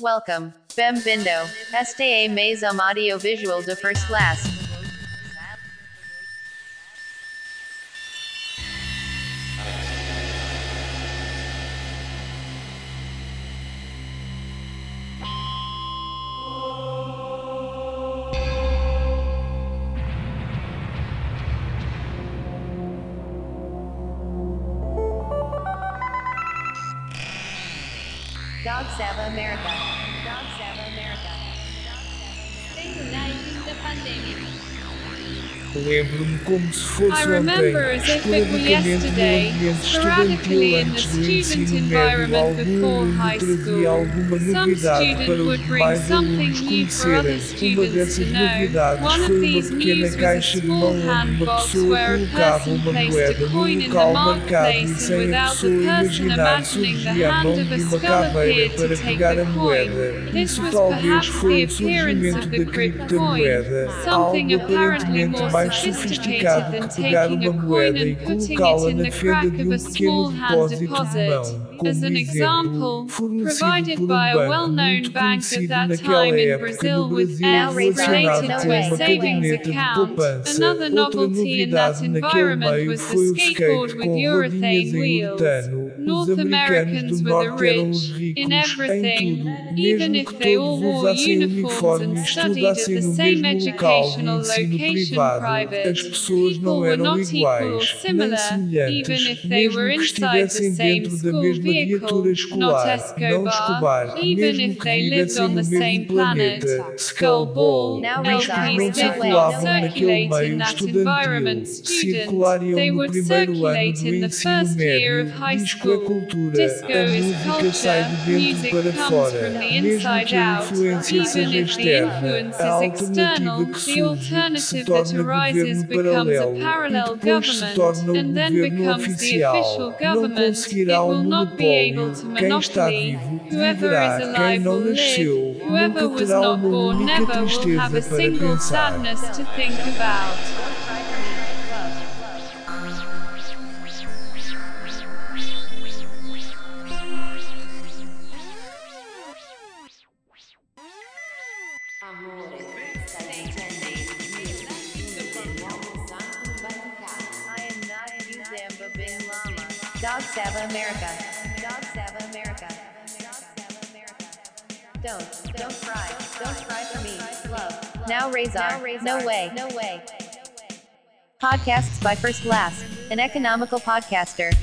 Welcome. Bem-vindo. Esta é mais um audiovisual de first class. Dog Sava America. Dog Sava America. Stay da pandemia. Lembro-me como se fosse ontem, esporadicamente ambientes estudantil antes do ensino médio, algum aluno trazia alguma novidade para os mais alunos conhecerem. Uma dessas novidades foi uma pequena caixa de mão onde uma pessoa colocava uma moeda no local marcado e sem a pessoa imaginar surgia a mão de uma caveira para pegar a moeda. Isso talvez foi o surgimento da criptomoeda, algo aparentemente mais mais sophisticated sofisticado than que pegar taking a uma coin moeda e and putting colocá-la it in na the fenda crack de of um a small pequeno hand depósito de deposit. mão, como As an exemplo, example, fornecido provided por um by a banco well-known muito bank at conhecido that naquela time in época Brazil no with Brasil Now F raise our relacionado com uma savings caderneta de account. poupança. Another Outra novelty in that novidade naquele environment meio was the foi o skateboard skate with com rodinhas urethane em wheels. Os North americanos Americans do were the norte eram os rich ricos in em everything, tudo, even mesmo if que they all todos wore usassem uniforms and studied at estudassem the no same mesmo local educational ensino location privado. as pessoas não eram iguais, nem semelhantes, mesmo que estivessem dentro da mesma viatura escolar, não escobar, mesmo que vivessem no mesmo planeta, Skullball, mas que não circulavam naquele meio estudantil, circulariam no primeiro ano do ensino médio, disco é cultura, a música sai de dentro para fora, mesmo que a influência seja externa, a alternativa que surge se torna arises governo becomes a paralelo e parallel depois se torna government, and then governo becomes the official government. It will not be able to Quem está monopoly. Whoever is alive will live. Whoever was not born never will have a single sadness to think about. I Dog Sava America. Dog Sava America. Don't, don't cry. Don't cry for me. Love. Now raise our. No way. No way. Podcasts by First Last, an economical podcaster.